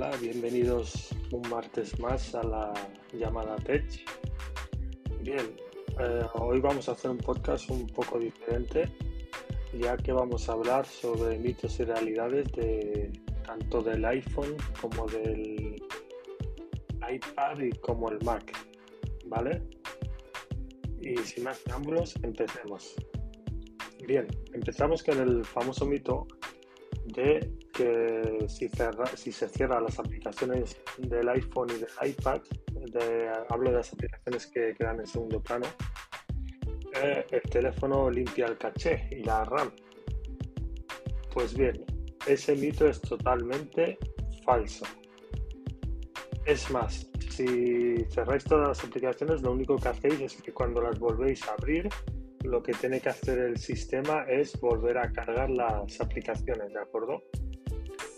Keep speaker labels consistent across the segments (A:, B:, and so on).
A: Bienvenidos un martes más a la llamada Tech. Bien, eh, hoy vamos a hacer un podcast un poco diferente, ya que vamos a hablar sobre mitos y realidades de tanto del iPhone como del iPad y como el Mac, ¿vale? Y sin más preámbulos, empecemos. Bien, empezamos con el famoso mito de si se cierran las aplicaciones del iPhone y del iPad, hablo de las aplicaciones que quedan en segundo plano, eh, el teléfono limpia el caché y la RAM. Pues bien, ese mito es totalmente falso. Es más, si cerráis todas las aplicaciones, lo único que hacéis es que cuando las volvéis a abrir, lo que tiene que hacer el sistema es volver a cargar las aplicaciones, ¿de acuerdo?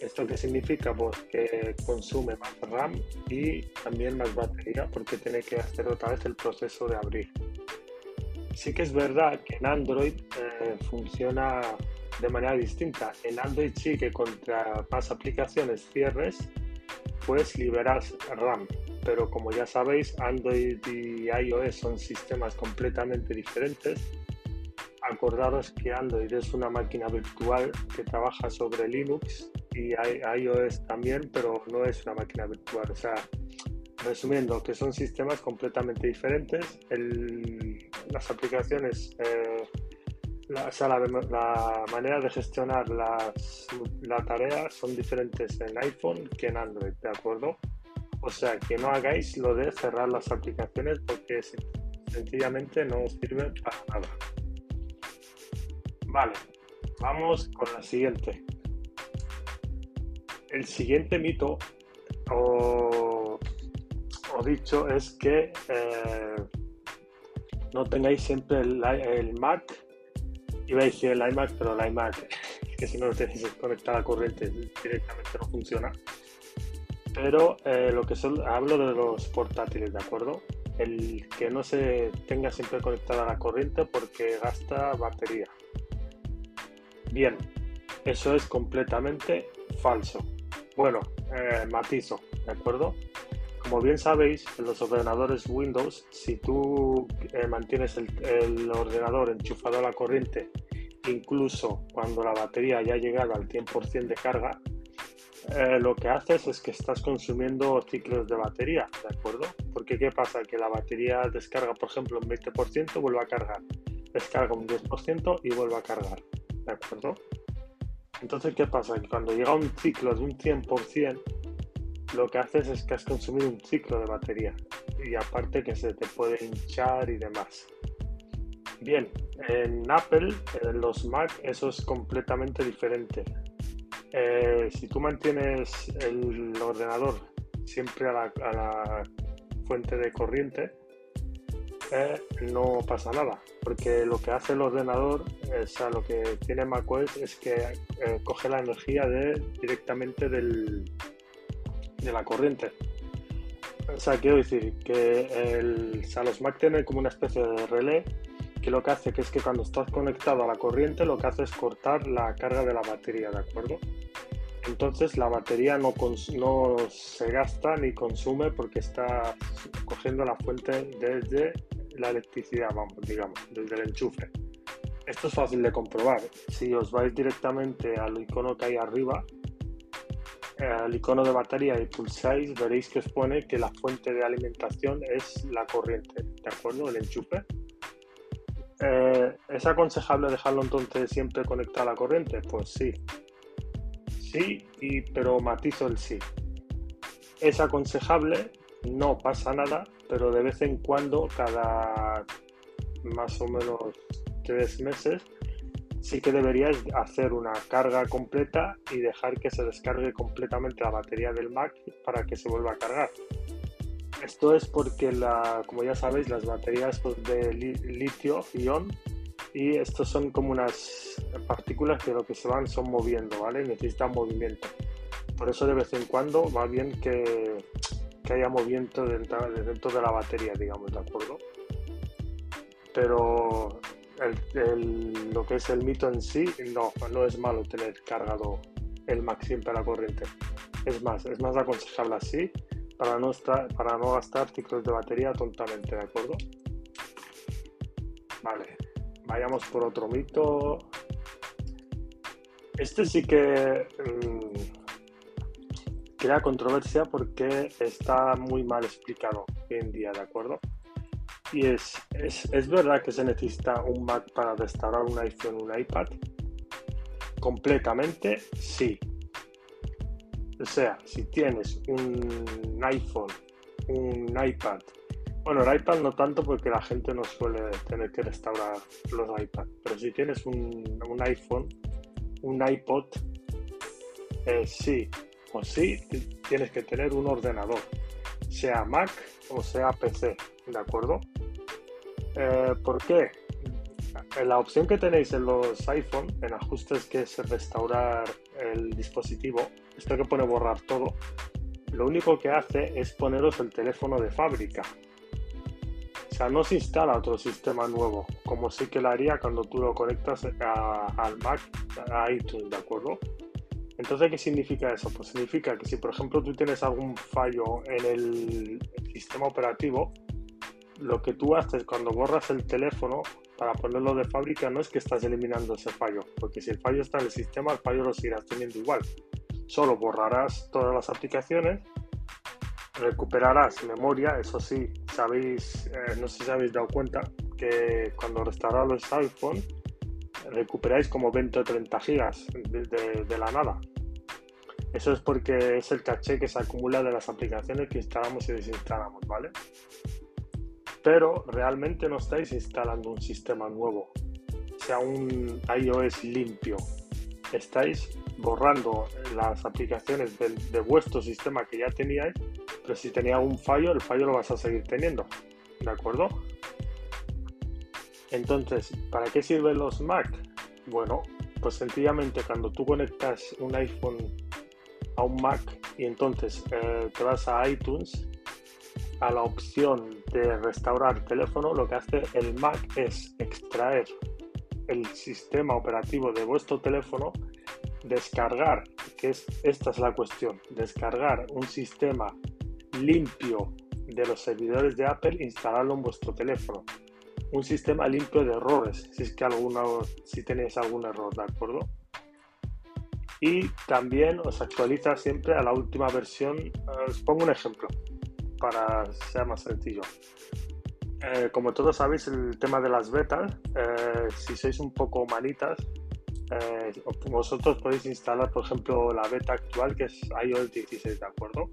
A: ¿Esto qué significa? Pues que consume más RAM y también más batería porque tiene que hacer otra vez el proceso de abrir. Sí que es verdad que en Android eh, funciona de manera distinta. En Android sí que contra más aplicaciones cierres, pues liberas RAM pero como ya sabéis, Android y iOS son sistemas completamente diferentes. Acordaros que Android es una máquina virtual que trabaja sobre Linux y iOS también, pero no es una máquina virtual. O sea, resumiendo, que son sistemas completamente diferentes. las aplicaciones, eh, la, o sea, la, manera de gestionar las, la tarea son diferentes en iPhone que en Android, ¿de acuerdo? O sea, que no hagáis lo de cerrar las aplicaciones porque sencillamente no sirve para nada. Vale, vamos con la siguiente. El siguiente mito o, dicho es que eh, no tengáis siempre el, el Mac. Iba a decir el iMac, pero el iMac, que si no lo tenéis conectado a corriente directamente no funciona pero eh, lo que son, hablo de los portátiles, ¿de acuerdo? El que no se tenga siempre conectada a la corriente porque gasta batería. Bien, eso es completamente falso. Bueno, eh, matizo, ¿de acuerdo? Como bien sabéis, en los ordenadores Windows, si tú eh, mantienes el, ordenador enchufado a la corriente, incluso cuando la batería ya ha llegado al 100% de carga, eh, lo que haces es que estás consumiendo ciclos de batería, ¿de acuerdo? Porque ¿qué pasa? Que la batería descarga, por ejemplo, un 20%, vuelve a cargar, descarga un 10% y vuelve a cargar, ¿de acuerdo? Entonces, ¿qué pasa? Que cuando llega un ciclo de un 100%, lo que haces es que has consumido un ciclo de batería y aparte que se te puede hinchar y demás. Bien, en Apple, en los Mac, eso es completamente diferente. Eh, si tú mantienes el ordenador siempre a la, fuente de corriente, no pasa nada, porque lo que hace el ordenador, o sea, lo que tiene macOS es que eh, coge la energía de, directamente del, de la corriente. O sea, quiero decir que el, los Mac tienen como una especie de relé que lo que hace que es que cuando estás conectado a la corriente lo que hace es cortar la carga de la batería, ¿de acuerdo? Entonces la batería no, no se gasta ni consume porque está cogiendo la fuente desde la electricidad, vamos, digamos, desde el enchufe. Esto es fácil de comprobar. Si os vais directamente al icono que hay arriba, eh, al icono de batería y pulsáis, veréis que os pone que la fuente de alimentación es la corriente, ¿de acuerdo? El enchufe. Eh, ¿Es aconsejable dejarlo entonces siempre conectado a la corriente? Pues sí, sí, y, pero matizo el sí. Es aconsejable, no pasa nada, pero de vez en cuando, cada más o menos tres meses, sí que deberías hacer una carga completa y dejar que se descargue completamente la batería del Mac para que se vuelva a cargar. Esto es porque, la, como ya sabéis, las baterías pues, de litio-ion y estos son como unas partículas que lo que se van son moviendo, ¿vale? Necesitan movimiento. Por eso de vez en cuando va bien que, haya movimiento dentro, dentro, de la batería, digamos, ¿de acuerdo? Pero lo que es el mito en sí, no, no es malo tener cargado el Mac siempre a la corriente. Es más, es más aconsejable así para no, estar, para no gastar ciclos de batería tontamente, ¿de acuerdo? Vale, vayamos por otro mito. Este sí que mm, crea controversia porque está muy mal explicado hoy en día, ¿de acuerdo? Y es, es, es verdad que se necesita un Mac para restaurar un iPhone un iPad. Completamente sí. O sea, si tienes un iPhone, un iPad, bueno, el iPad no tanto porque la gente no suele tener que restaurar los iPads, pero si tienes un, iPhone, un iPod, eh, sí o sí tienes que tener un ordenador, sea Mac o sea PC, ¿de acuerdo? Eh, ¿Por qué? La opción que tenéis en los iPhone, en ajustes que es restaurar el dispositivo, esto que pone borrar todo, lo único que hace es poneros el teléfono de fábrica. O sea, no se instala otro sistema nuevo, como sí que lo haría cuando tú lo conectas al Mac, a iTunes, ¿de acuerdo? Entonces, ¿qué significa eso? Pues significa que si, por ejemplo, tú tienes algún fallo en el sistema operativo, lo que tú haces cuando borras el teléfono para ponerlo de fábrica no es que estás eliminando ese fallo, porque si el fallo está en el sistema, el fallo lo seguirás teniendo igual. Solo borrarás todas las aplicaciones, recuperarás memoria, eso sí, sabéis, eh, no sé si habéis dado cuenta que cuando restauráis los iPhone recuperáis como 20 o 30 gigas de la nada. Eso es porque es el caché que se acumula de las aplicaciones que instalamos y desinstalamos, ¿vale? pero realmente no estáis instalando un sistema nuevo, sea un iOS limpio. Estáis borrando las aplicaciones de, vuestro sistema que ya teníais, pero si tenía un fallo, el fallo lo vas a seguir teniendo. ¿De acuerdo? Entonces, ¿para qué sirven los Mac? Bueno, pues sencillamente cuando tú conectas un iPhone a un Mac y entonces eh, te vas a iTunes, a la opción de restaurar teléfono, lo que hace el Mac es extraer el sistema operativo de vuestro teléfono, descargar, que es esta es la cuestión, descargar un sistema limpio de los servidores de Apple, instalarlo en vuestro teléfono. Un sistema limpio de errores, si es que alguno, si tenéis algún error, ¿de acuerdo? Y también os actualiza siempre a la última versión. Os pongo un ejemplo para sea más sencillo. Eh, como todos sabéis, el tema de las betas, eh, si sois un poco manitas, eh, vosotros podéis instalar, por ejemplo, la beta actual que es iOS 16, ¿de acuerdo?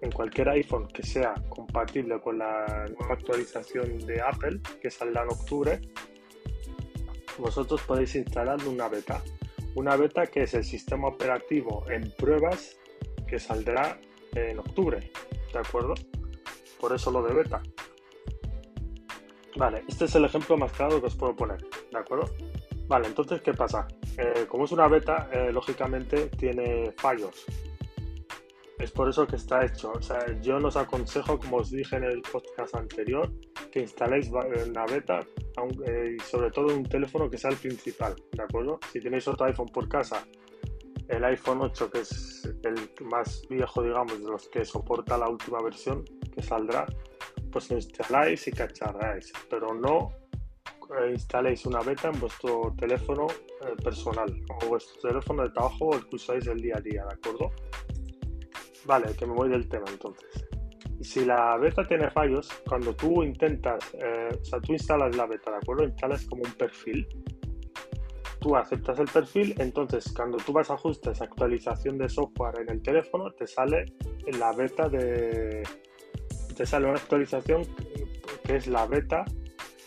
A: En cualquier iPhone que sea compatible con la nueva actualización de Apple, que saldrá en octubre, vosotros podéis instalar una beta. Una beta que es el sistema operativo en pruebas que saldrá en octubre. ¿de acuerdo? Por eso lo de beta. Vale, este es el ejemplo más claro que os puedo poner, ¿de acuerdo? Vale, entonces, ¿qué pasa? Eh, como es una beta, eh, lógicamente tiene fallos. Es por eso que está hecho. O sea, yo os aconsejo, como os dije en el podcast anterior, que instaléis la beta, eh, y sobre todo un teléfono que sea el principal, ¿de acuerdo? Si tenéis otro iPhone por casa el iPhone 8, que es el más viejo, digamos, de los que soporta la última versión que saldrá, pues lo instaláis y cacharráis, pero no eh, instaléis una beta en vuestro teléfono eh, personal o vuestro teléfono de trabajo o el que usáis el día a día, ¿de acuerdo? Vale, que me voy del tema entonces. Si la beta tiene fallos, cuando tú intentas, eh, o sea, tú instalas la beta, ¿de acuerdo? Instalas como un perfil tú aceptas el perfil, entonces cuando tú vas a ajustes, actualización de software en el teléfono, te sale la beta de... te sale una actualización que es la beta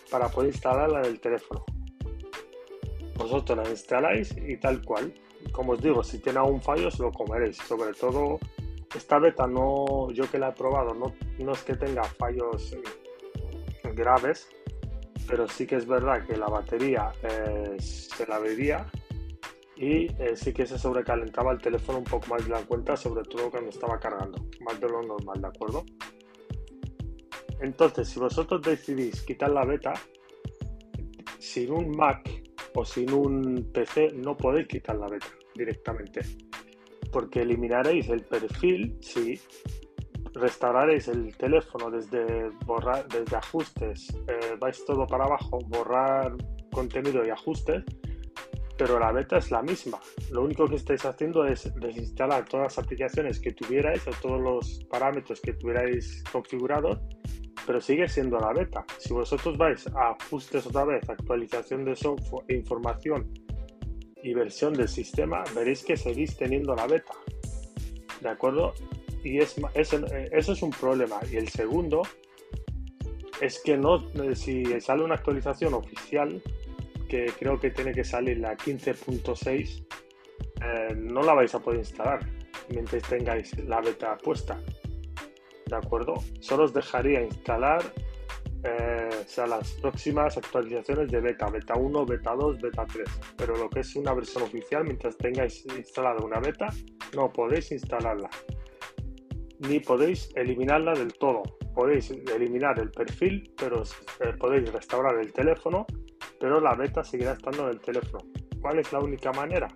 A: para poder instalar la del teléfono. Vosotros la instaláis y tal cual. Como os digo, si tiene algún fallo, se lo comeréis. Sobre todo, esta beta no, yo que la he probado, no, es que tenga fallos graves, pero sí que es verdad que la batería eh, se la bebía y eh, sí que se sobrecalentaba el teléfono un poco más de la cuenta, sobre todo cuando estaba cargando, más de lo normal, ¿de acuerdo? Entonces, si vosotros decidís quitar la beta, sin un Mac o sin un PC no podéis quitar la beta directamente. Porque eliminaréis el perfil si restauraréis el teléfono desde borrar, desde ajustes, eh, vais todo para abajo, borrar contenido y ajustes, pero la beta es la misma. Lo único que estáis haciendo es desinstalar todas las aplicaciones que tuvierais o todos los parámetros que tuvierais configurados, pero sigue siendo la beta. Si vosotros vais a ajustes otra vez, actualización de software, información versión del sistema, veréis que seguís teniendo la beta. ¿De acuerdo? Y es, eh, eso es un problema. Y el segundo es que no, eh, si sale una actualización oficial, que creo que tiene que salir la 15.6, eh, no la vais a poder instalar mientras tengáis la beta puesta. ¿De acuerdo? Solo os dejaría instalar eh, las próximas actualizaciones de beta, beta 1, beta 2, beta 3. Pero lo que es una versión oficial, mientras tengáis instalada una beta, no podéis instalarla. Ni podéis eliminarla del todo. Podéis eliminar el perfil, pero eh, podéis restaurar el teléfono pero la beta seguirá estando en el teléfono. ¿Cuál es la única manera?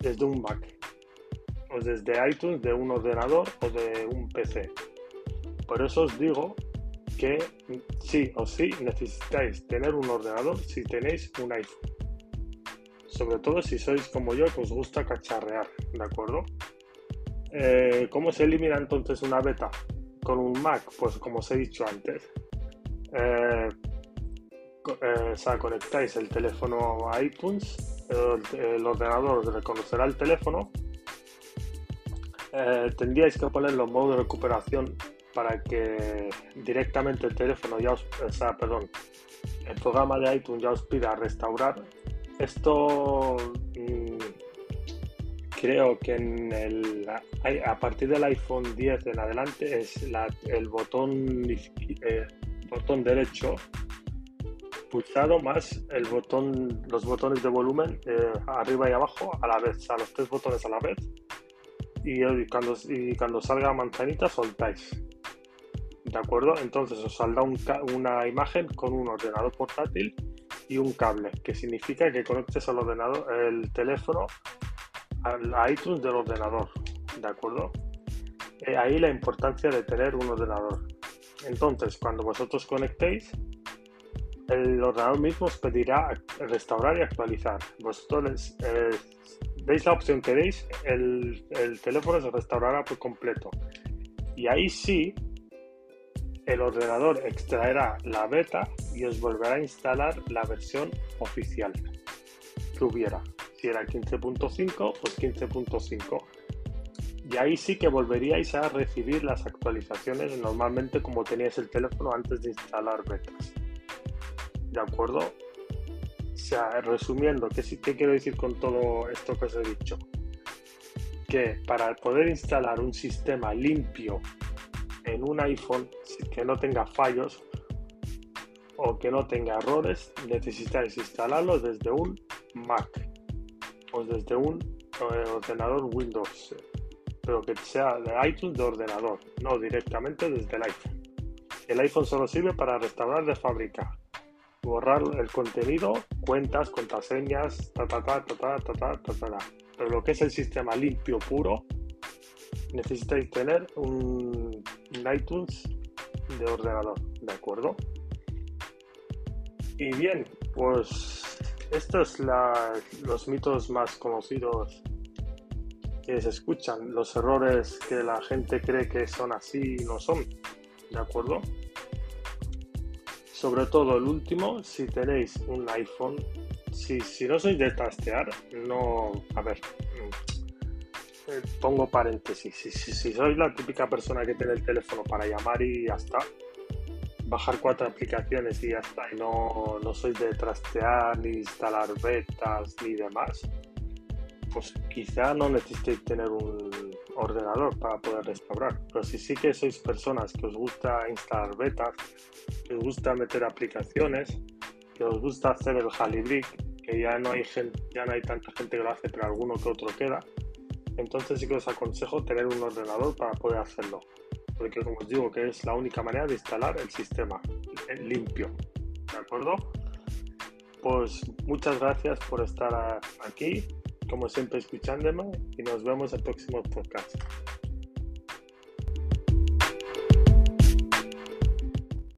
A: Desde un Mac, o desde iTunes de un ordenador o de un PC. Por eso os digo que sí o sí necesitáis tener un ordenador si tenéis un iPhone. Sobre todo si sois como yo que os gusta cacharrear, ¿de acuerdo? Eh, ¿Cómo se elimina entonces una beta? Con un Mac, pues como os he dicho antes. Eh, eh, conectáis el teléfono a iTunes, el, ordenador reconocerá el teléfono. Tendríais que ponerlo en modo de recuperación para que directamente el teléfono ya os, o sea, perdón, el programa de iTunes ya os pida restaurar. Esto mm, creo que en el, a partir del iPhone 10 en adelante es el botón, eh, botón derecho pulsado más el botón, los botones de volumen eh, arriba y abajo a la vez, o los tres botones a la vez. Y, cuando, y cuando salga manzanita soltáis. ¿De acuerdo? Entonces os saldrá una imagen con un ordenador portátil y un cable, que significa que conectes al ordenador, el teléfono al iTunes del ordenador. ¿De acuerdo? Eh, ahí la importancia de tener un ordenador. Entonces, cuando vosotros conectéis, el ordenador mismo os pedirá restaurar y actualizar. Vosotros eh, la opción que deis, el, teléfono se restaurará por completo. Y ahí sí, el ordenador extraerá la beta y os volverá a instalar la versión oficial que hubiera. Si era 15.5, pues 15.5. Y ahí sí que volveríais a recibir las actualizaciones normalmente como teníais el teléfono antes de instalar betas. ¿de acuerdo? O sea, resumiendo, ¿qué, ¿qué quiero decir con todo esto que os he dicho? Que para poder instalar un sistema limpio en un iPhone que no tenga fallos o que no tenga errores, necesitáis instalarlo desde un Mac o desde un eh, ordenador Windows, pero que sea de iTunes de ordenador, no directamente desde el iPhone. El iPhone solo sirve para restaurar de fábrica, borrar el contenido, cuentas, contraseñas, ta ta ta ta ta ta ta ta Pero lo que es el sistema limpio puro, necesitáis tener un, iTunes de ordenador, ¿de acuerdo? Y bien, pues estos son los mitos más conocidos que se escuchan, los errores que la gente cree que son así y no son, ¿de acuerdo? sobre todo el último, si tenéis un iPhone, si, si no sois de trastear, no, a ver, eh, pongo paréntesis, si, si, sois la típica persona que tiene el teléfono para llamar y ya está, bajar cuatro aplicaciones y ya está, y no, no sois de trastear, ni instalar betas, ni demás, pues quizá no necesitéis tener un ordenador para poder restaurar. Pero si sí que sois personas que os gusta instalar betas, que os gusta meter aplicaciones, que os gusta hacer el jailbreak, que ya no hay ya no hay tanta gente que lo hace, pero alguno que otro queda, entonces sí que os aconsejo tener un ordenador para poder hacerlo. Porque como os digo que es la única manera de instalar el sistema limpio. ¿De acuerdo? Pues muchas gracias por estar aquí como siempre, escuchándome y nos vemos el próximo podcast.